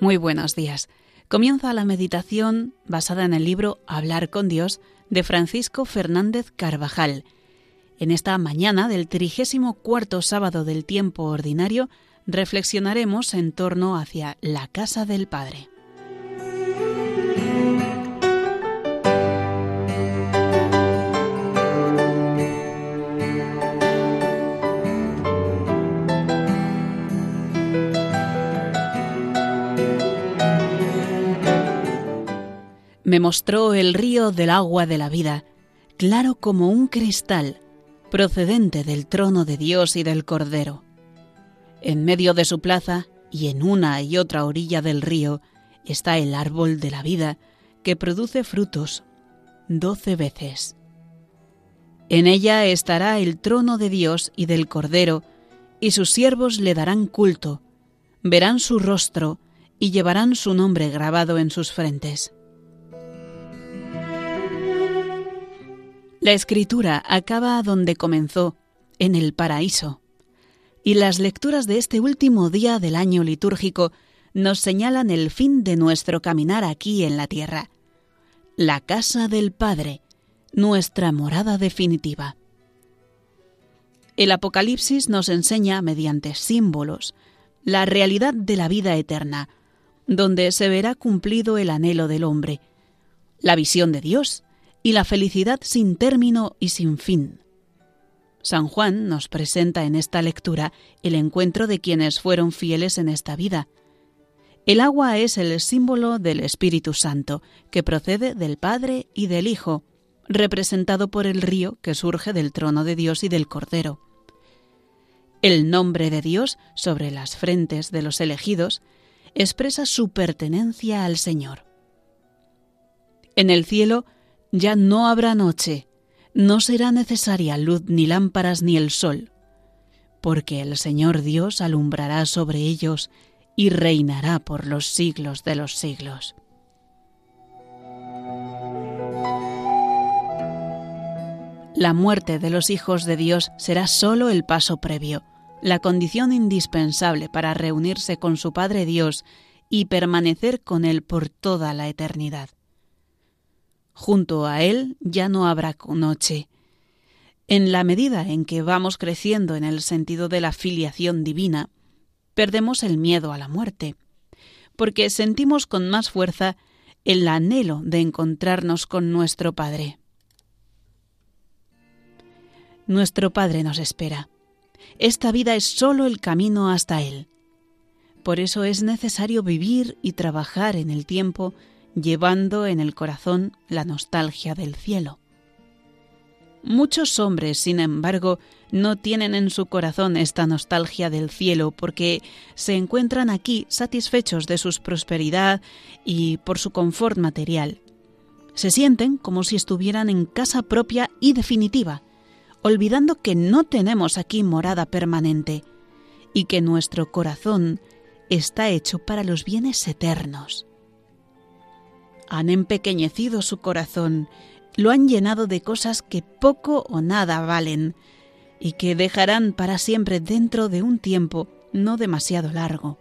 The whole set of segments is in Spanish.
Muy buenos días. Comienza la meditación basada en el libro Hablar con Dios de Francisco Fernández Carvajal. En esta mañana del trigésimo cuarto sábado del tiempo ordinario reflexionaremos en torno hacia la casa del Padre. Me mostró el río del agua de la vida, claro como un cristal, procedente del trono de Dios y del Cordero. En medio de su plaza y en una y otra orilla del río está el árbol de la vida, que produce frutos doce veces. En ella estará el trono de Dios y del Cordero, y sus siervos le darán culto, verán su rostro y llevarán su nombre grabado en sus frentes. La escritura acaba donde comenzó, en el paraíso, y las lecturas de este último día del año litúrgico nos señalan el fin de nuestro caminar aquí en la tierra, la casa del Padre, nuestra morada definitiva. El Apocalipsis nos enseña, mediante símbolos, la realidad de la vida eterna, donde se verá cumplido el anhelo del hombre, la visión de Dios, y la felicidad sin término y sin fin. San Juan nos presenta en esta lectura el encuentro de quienes fueron fieles en esta vida. El agua es el símbolo del Espíritu Santo, que procede del Padre y del Hijo, representado por el río que surge del trono de Dios y del Cordero. El nombre de Dios sobre las frentes de los elegidos expresa su pertenencia al Señor. En el cielo ya no habrá noche, no será necesaria luz ni lámparas ni el sol, porque el Señor Dios alumbrará sobre ellos y reinará por los siglos de los siglos. La muerte de los hijos de Dios será sólo el paso previo, la condición indispensable para reunirse con su Padre Dios y permanecer con Él por toda la eternidad. Junto a Él ya no habrá noche. En la medida en que vamos creciendo en el sentido de la filiación divina, perdemos el miedo a la muerte, porque sentimos con más fuerza el anhelo de encontrarnos con nuestro Padre. Nuestro Padre nos espera. Esta vida es sólo el camino hasta Él. Por eso es necesario vivir y trabajar en el tiempo llevando en el corazón la nostalgia del cielo. Muchos hombres, sin embargo, no tienen en su corazón esta nostalgia del cielo porque se encuentran aquí satisfechos de su prosperidad y por su confort material. Se sienten como si estuvieran en casa propia y definitiva, olvidando que no tenemos aquí morada permanente y que nuestro corazón está hecho para los bienes eternos han empequeñecido su corazón, lo han llenado de cosas que poco o nada valen y que dejarán para siempre dentro de un tiempo no demasiado largo.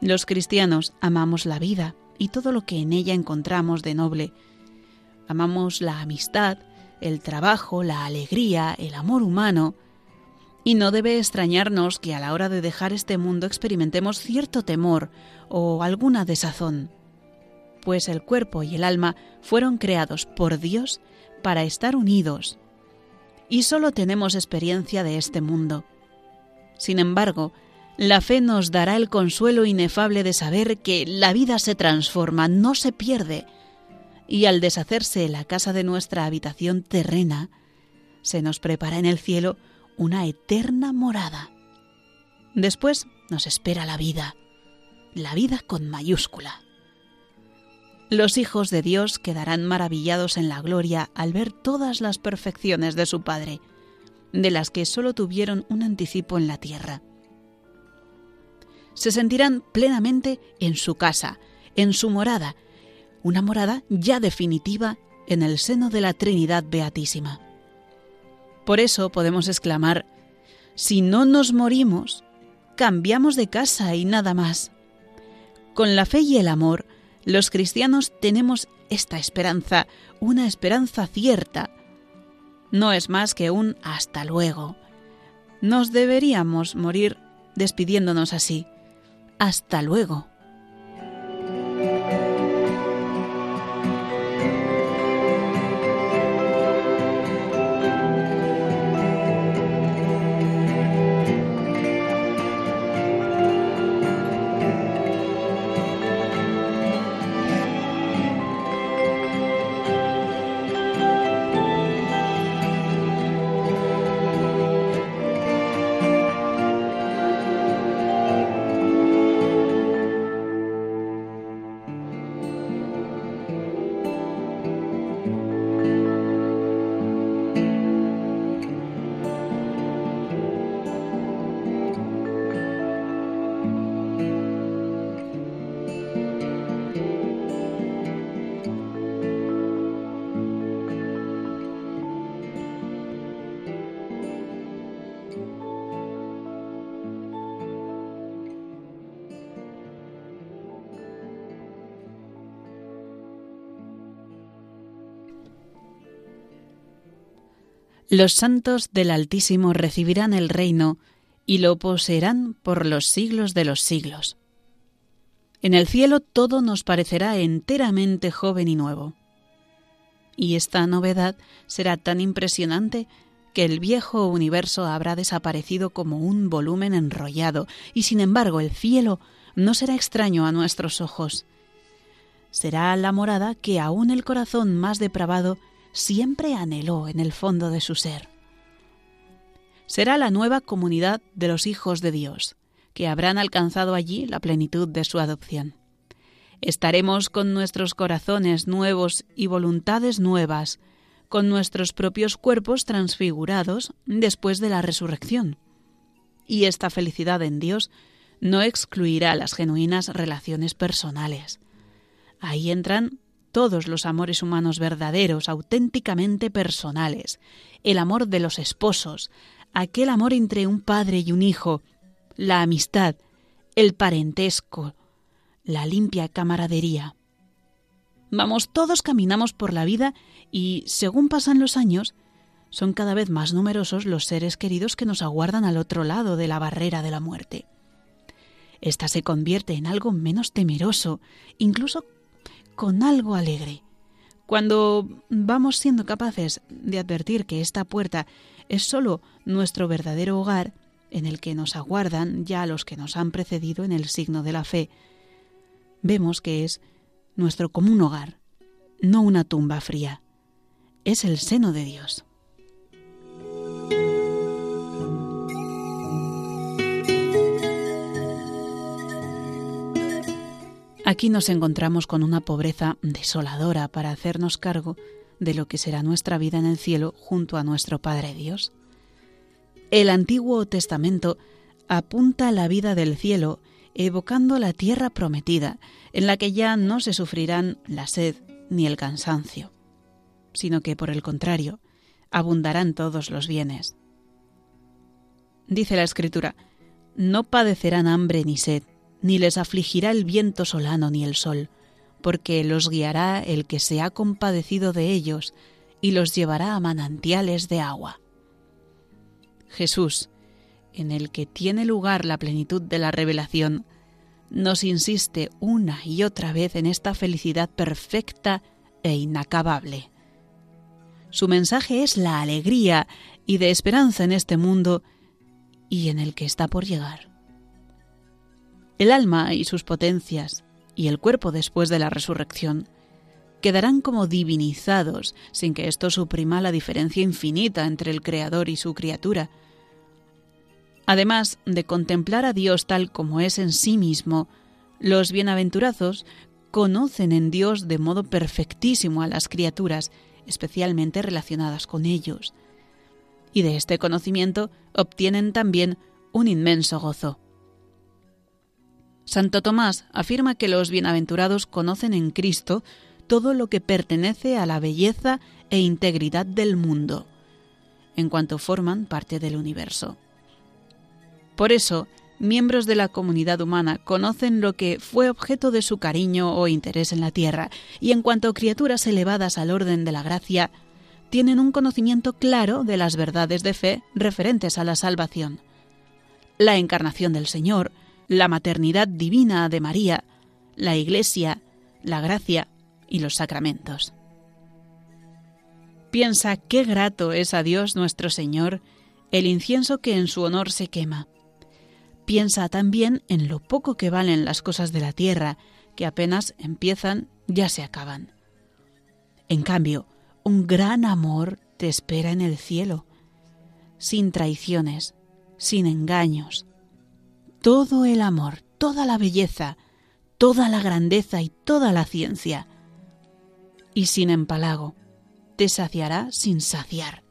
Los cristianos amamos la vida y todo lo que en ella encontramos de noble. Amamos la amistad, el trabajo, la alegría, el amor humano, y no debe extrañarnos que a la hora de dejar este mundo experimentemos cierto temor o alguna desazón pues el cuerpo y el alma fueron creados por Dios para estar unidos. Y solo tenemos experiencia de este mundo. Sin embargo, la fe nos dará el consuelo inefable de saber que la vida se transforma, no se pierde, y al deshacerse la casa de nuestra habitación terrena, se nos prepara en el cielo una eterna morada. Después nos espera la vida, la vida con mayúscula. Los hijos de Dios quedarán maravillados en la gloria al ver todas las perfecciones de su Padre, de las que sólo tuvieron un anticipo en la tierra. Se sentirán plenamente en su casa, en su morada, una morada ya definitiva en el seno de la Trinidad Beatísima. Por eso podemos exclamar, si no nos morimos, cambiamos de casa y nada más Con la fe y el amor, los cristianos tenemos esta esperanza, una esperanza cierta. No es más que un hasta luego. Nos deberíamos morir despidiéndonos así. Hasta luego. Los santos del Altísimo recibirán el reino y lo poseerán por los siglos de los siglos. En el cielo todo nos parecerá enteramente joven y nuevo. Y esta novedad será tan impresionante que el viejo universo habrá desaparecido como un volumen enrollado, y sin embargo el cielo no será extraño a nuestros ojos. Será la morada que aún el corazón más depravado siempre anheló en el fondo de su ser. Será la nueva comunidad de los hijos de Dios, que habrán alcanzado allí la plenitud de su adopción. Estaremos con nuestros corazones nuevos y voluntades nuevas, con nuestros propios cuerpos transfigurados después de la resurrección. Y esta felicidad en Dios no excluirá las genuinas relaciones personales. Ahí entran todos los amores humanos verdaderos, auténticamente personales, el amor de los esposos, aquel amor entre un padre y un hijo, la amistad, el parentesco, la limpia camaradería. Vamos, todos caminamos por la vida y, según pasan los años, son cada vez más numerosos los seres queridos que nos aguardan al otro lado de la barrera de la muerte. Esta se convierte en algo menos temeroso, incluso con algo alegre. Cuando vamos siendo capaces de advertir que esta puerta es sólo nuestro verdadero hogar, en el que nos aguardan ya los que nos han precedido en el signo de la fe, vemos que es nuestro común hogar, no una tumba fría. Es el seno de Dios. Aquí nos encontramos con una pobreza desoladora para hacernos cargo de lo que será nuestra vida en el cielo junto a nuestro Padre Dios. El Antiguo Testamento apunta la vida del cielo evocando la tierra prometida, en la que ya no se sufrirán la sed ni el cansancio, sino que, por el contrario, abundarán todos los bienes. Dice la Escritura, no padecerán hambre ni sed, ni les afligirá el viento solano ni el sol, porque los guiará el que se ha compadecido de ellos, y los llevará a manantiales de agua. Jesús, en el que tiene lugar la plenitud de la revelación, nos insiste una y otra vez en esta felicidad perfecta e inacabable. Su mensaje es la alegría y de esperanza en este mundo y en el que está por llegar. El alma y sus potencias, y el cuerpo después de la resurrección, quedarán como divinizados sin que esto suprima la diferencia infinita entre el Creador y su criatura. Además de contemplar a Dios tal como es en sí mismo, los bienaventurazos conocen en Dios de modo perfectísimo a las criaturas, especialmente relacionadas con ellos. Y de este conocimiento obtienen también un inmenso gozo. Santo Tomás afirma que los bienaventurados conocen en Cristo todo lo que pertenece a la belleza e integridad del mundo, en cuanto forman parte del universo. Por eso, miembros de la comunidad humana conocen lo que fue objeto de su cariño o interés en la tierra, y en cuanto criaturas elevadas al orden de la gracia, tienen un conocimiento claro de las verdades de fe referentes a la salvación. La encarnación del Señor, la maternidad divina de María, la Iglesia, la gracia y los sacramentos. Piensa qué grato es a Dios nuestro Señor el incienso que en su honor se quema. Piensa también en lo poco que valen las cosas de la tierra, que apenas empiezan ya se acaban. En cambio, un gran amor te espera en el cielo, sin traiciones, sin engaños. Todo el amor, toda la belleza, toda la grandeza y toda la ciencia. Y sin empalago, te saciará sin saciar.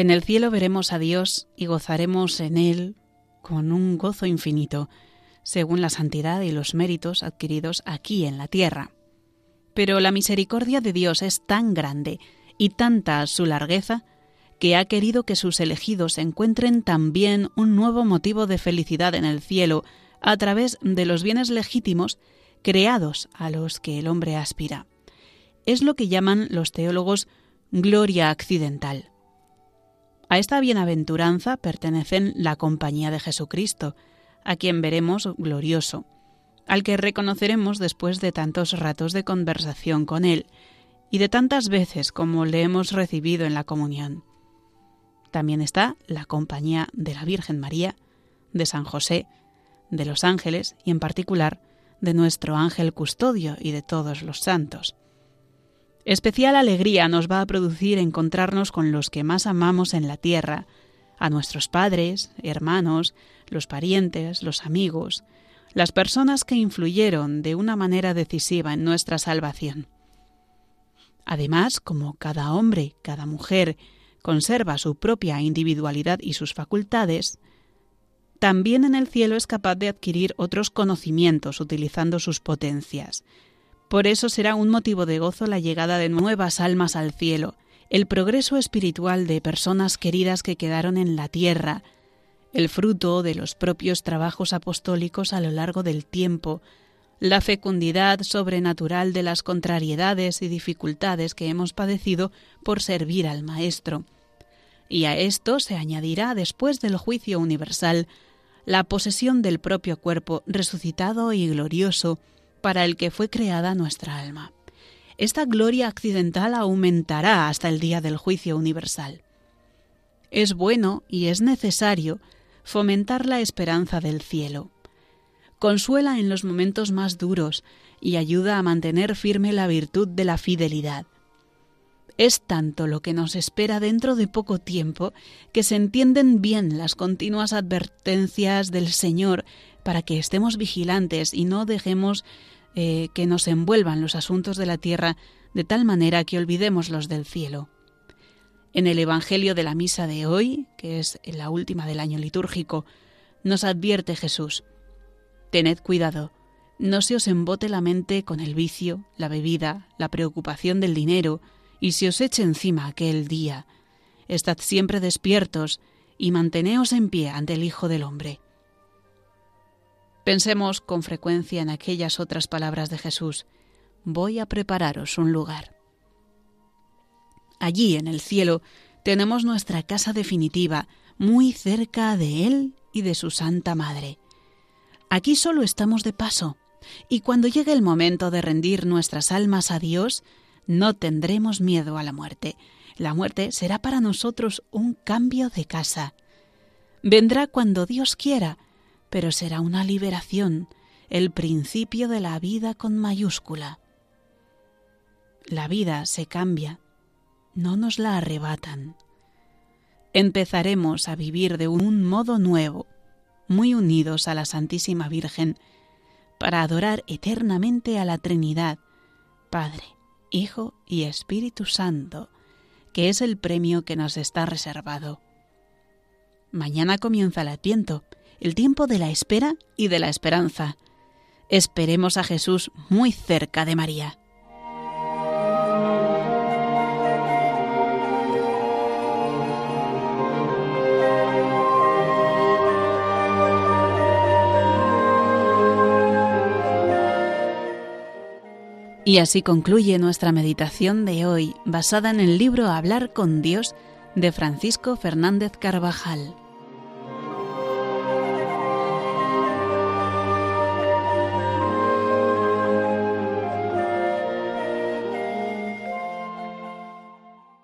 En el cielo veremos a Dios y gozaremos en Él con un gozo infinito, según la santidad y los méritos adquiridos aquí en la tierra. Pero la misericordia de Dios es tan grande y tanta su largueza que ha querido que sus elegidos encuentren también un nuevo motivo de felicidad en el cielo a través de los bienes legítimos creados a los que el hombre aspira. Es lo que llaman los teólogos gloria accidental. A esta bienaventuranza pertenecen la compañía de Jesucristo, a quien veremos glorioso, al que reconoceremos después de tantos ratos de conversación con Él y de tantas veces como le hemos recibido en la comunión. También está la compañía de la Virgen María, de San José, de los ángeles y en particular de nuestro ángel custodio y de todos los santos. Especial alegría nos va a producir encontrarnos con los que más amamos en la tierra, a nuestros padres, hermanos, los parientes, los amigos, las personas que influyeron de una manera decisiva en nuestra salvación. Además, como cada hombre, cada mujer conserva su propia individualidad y sus facultades, también en el cielo es capaz de adquirir otros conocimientos utilizando sus potencias, por eso será un motivo de gozo la llegada de nuevas almas al cielo, el progreso espiritual de personas queridas que quedaron en la tierra, el fruto de los propios trabajos apostólicos a lo largo del tiempo, la fecundidad sobrenatural de las contrariedades y dificultades que hemos padecido por servir al Maestro. Y a esto se añadirá, después del juicio universal, la posesión del propio cuerpo resucitado y glorioso, para el que fue creada nuestra alma. Esta gloria accidental aumentará hasta el día del juicio universal. Es bueno y es necesario fomentar la esperanza del cielo. Consuela en los momentos más duros y ayuda a mantener firme la virtud de la fidelidad. Es tanto lo que nos espera dentro de poco tiempo que se entienden bien las continuas advertencias del Señor para que estemos vigilantes y no dejemos eh, que nos envuelvan los asuntos de la tierra de tal manera que olvidemos los del cielo. En el Evangelio de la Misa de hoy, que es la última del año litúrgico, nos advierte Jesús, Tened cuidado, no se os embote la mente con el vicio, la bebida, la preocupación del dinero, y se os eche encima aquel día. Estad siempre despiertos y manteneos en pie ante el Hijo del Hombre. Pensemos con frecuencia en aquellas otras palabras de Jesús, voy a prepararos un lugar. Allí en el cielo tenemos nuestra casa definitiva, muy cerca de Él y de su Santa Madre. Aquí solo estamos de paso, y cuando llegue el momento de rendir nuestras almas a Dios, no tendremos miedo a la muerte. La muerte será para nosotros un cambio de casa. Vendrá cuando Dios quiera, pero será una liberación, el principio de la vida con mayúscula. La vida se cambia, no nos la arrebatan. Empezaremos a vivir de un modo nuevo, muy unidos a la Santísima Virgen, para adorar eternamente a la Trinidad, Padre, Hijo y Espíritu Santo, que es el premio que nos está reservado. Mañana comienza el Adviento, el tiempo de la espera y de la esperanza. Esperemos a Jesús muy cerca de María. Y así concluye nuestra meditación de hoy, basada en el libro Hablar con Dios de Francisco Fernández Carvajal.